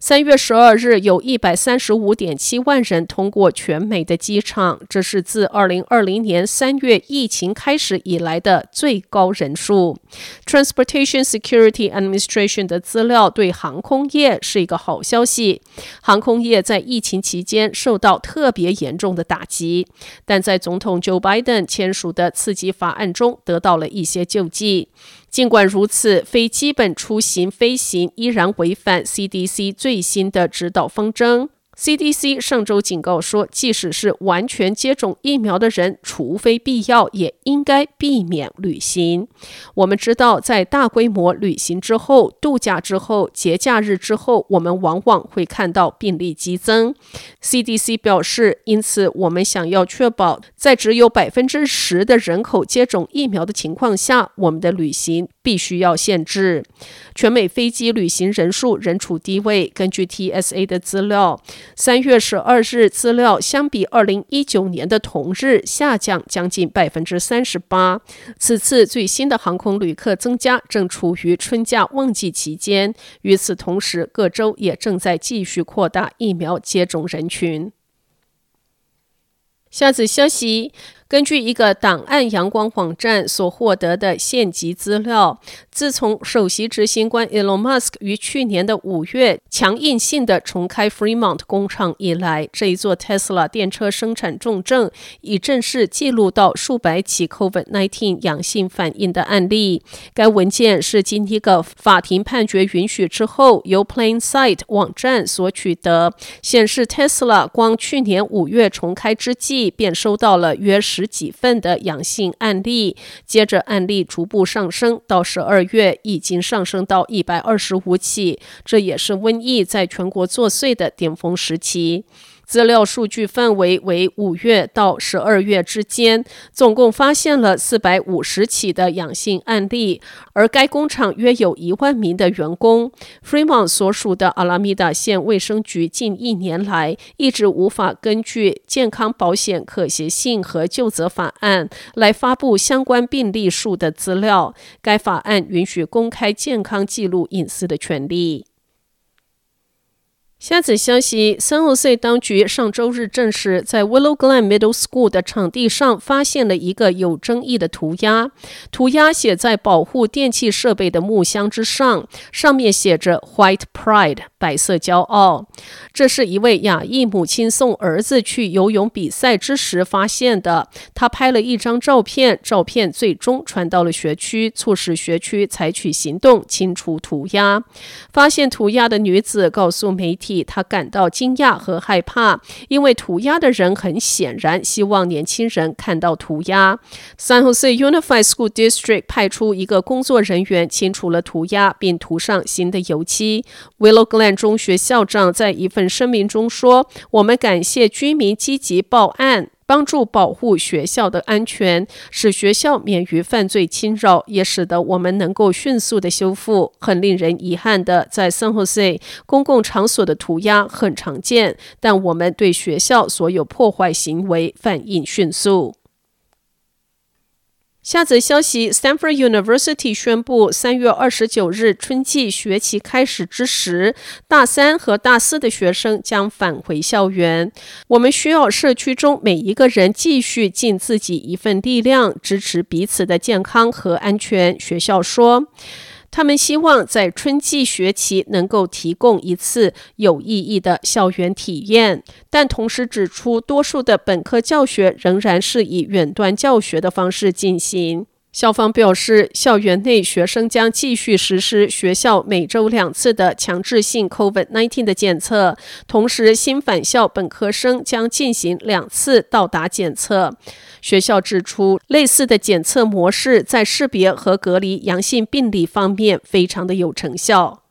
三月十二日，有一百三十五点七万人通过全美的机场，这是自二零二零年三月疫情开始以来的最高人数。Transportation Security Administration 的资料对航空业是一个好消息。航空业在疫情期间受到特别严重的打击，但在总统 Joe Biden 签署的刺激法案中得到了一些救济。尽管如此，非基本出行飞行依然违反 CDC 最新的指导方针。CDC 上周警告说，即使是完全接种疫苗的人，除非必要，也应该避免旅行。我们知道，在大规模旅行之后、度假之后、节假日之后，我们往往会看到病例激增。CDC 表示，因此我们想要确保，在只有百分之十的人口接种疫苗的情况下，我们的旅行必须要限制。全美飞机旅行人数仍处低位。根据 TSA 的资料，三月十二日资料相比二零一九年的同日下降将近百分之三十八。此次最新的航空旅客增加正处于春假旺季期间。与此同时，各州也正在继续扩大疫苗接种人群。下次消息。根据一个档案阳光网站所获得的县级资料，自从首席执行官 Elon Musk 于去年的五月强硬性的重开 Fremont 工厂以来，这一座 Tesla 电车生产重镇已正式记录到数百起 COVID-19 阳性反应的案例。该文件是经一个法庭判决允许之后，由 Plain Sight 网站所取得，显示 Tesla 光去年五月重开之际便收到了约十十几份的阳性案例，接着案例逐步上升，到十二月已经上升到一百二十五起，这也是瘟疫在全国作祟的巅峰时期。资料数据范围为五月到十二月之间，总共发现了四百五十起的阳性案例，而该工厂约有一万名的员工。Fremont 所属的阿拉米达县卫生局近一年来一直无法根据健康保险可携性和就责法案来发布相关病例数的资料。该法案允许公开健康记录隐私的权利。下则消息，San Jose 当局上周日证实，在 Willow Glen Middle School 的场地上发现了一个有争议的涂鸦。涂鸦写在保护电气设备的木箱之上，上面写着 “White Pride”（ 白色骄傲）。这是一位亚裔母亲送儿子去游泳比赛之时发现的。他拍了一张照片，照片最终传到了学区，促使学区采取行动清除涂鸦。发现涂鸦的女子告诉媒体。他感到惊讶和害怕，因为涂鸦的人很显然希望年轻人看到涂鸦。San Jose Unified School District 派出一个工作人员清除了涂鸦，并涂上新的油漆。Willow Glen 中学校长在一份声明中说：“我们感谢居民积极报案。”帮助保护学校的安全，使学校免于犯罪侵扰，也使得我们能够迅速的修复。很令人遗憾的，在 San Jose 公共场所的涂鸦很常见，但我们对学校所有破坏行为反应迅速。下则消息：Stanford University 宣布，三月二十九日春季学期开始之时，大三和大四的学生将返回校园。我们需要社区中每一个人继续尽自己一份力量，支持彼此的健康和安全。学校说。他们希望在春季学期能够提供一次有意义的校园体验，但同时指出，多数的本科教学仍然是以远端教学的方式进行。校方表示，校园内学生将继续实施学校每周两次的强制性 COVID-19 的检测，同时新返校本科生将进行两次到达检测。学校指出，类似的检测模式在识别和隔离阳性病例方面非常的有成效。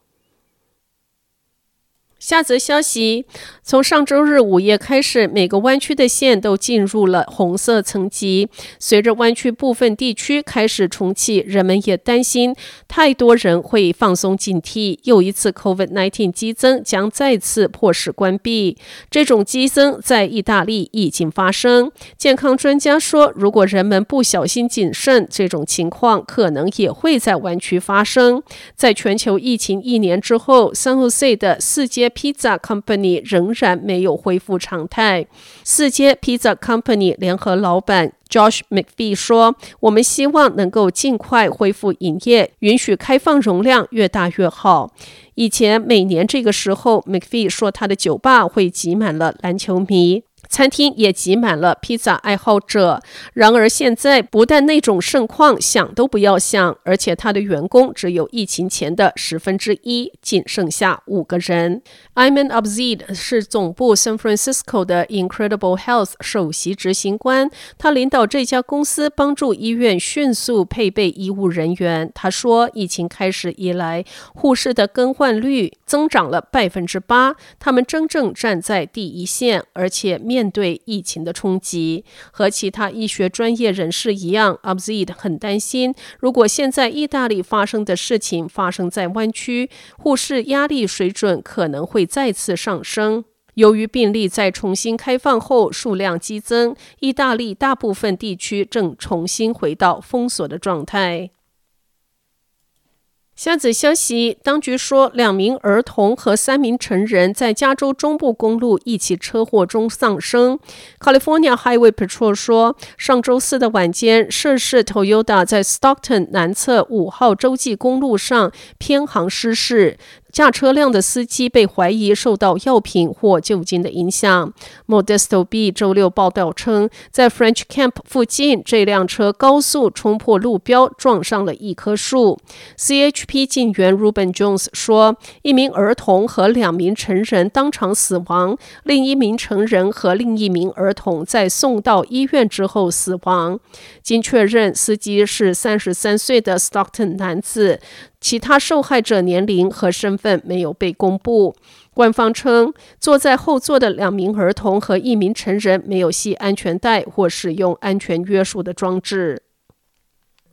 下则消息：从上周日午夜开始，每个湾区的县都进入了红色层级。随着湾区部分地区开始重启，人们也担心太多人会放松警惕，又一次 COVID-19 激增将再次迫使关闭。这种激增在意大利已经发生。健康专家说，如果人们不小心谨慎，这种情况可能也会在湾区发生。在全球疫情一年之后，San Jose 的四街 Pizza Company 仍然没有恢复常态。四街 Pizza Company 联合老板 Josh McPhee 说：“我们希望能够尽快恢复营业，允许开放容量越大越好。以前每年这个时候，McPhee 说他的酒吧会挤满了篮球迷。”餐厅也挤满了披萨爱好者。然而，现在不但那种盛况想都不要想，而且他的员工只有疫情前的十分之一，仅剩下五个人。Iman Abzeid 是总部 San Francisco 的 Incredible Health 首席执行官，他领导这家公司帮助医院迅速配备医务人员。他说，疫情开始以来，护士的更换率增长了百分之八，他们真正站在第一线，而且面。面对疫情的冲击，和其他医学专业人士一样，Abzeid 很担心，如果现在意大利发生的事情发生在湾区，护士压力水准可能会再次上升。由于病例在重新开放后数量激增，意大利大部分地区正重新回到封锁的状态。下子消息，当局说，两名儿童和三名成人在加州中部公路一起车祸中丧生。California Highway Patrol 说，上周四的晚间，涉事 Toyota 在 Stockton 南侧五号洲际公路上偏航失事。驾车辆的司机被怀疑受到药品或酒精的影响。Modesto B 周六报道称，在 French Camp 附近，这辆车高速冲破路标，撞上了一棵树。CHP 警员 Ruben Jones 说，一名儿童和两名成人当场死亡，另一名成人和另一名儿童在送到医院之后死亡。经确认，司机是三十三岁的 Stockton 男子。其他受害者年龄和身份没有被公布。官方称，坐在后座的两名儿童和一名成人没有系安全带或使用安全约束的装置。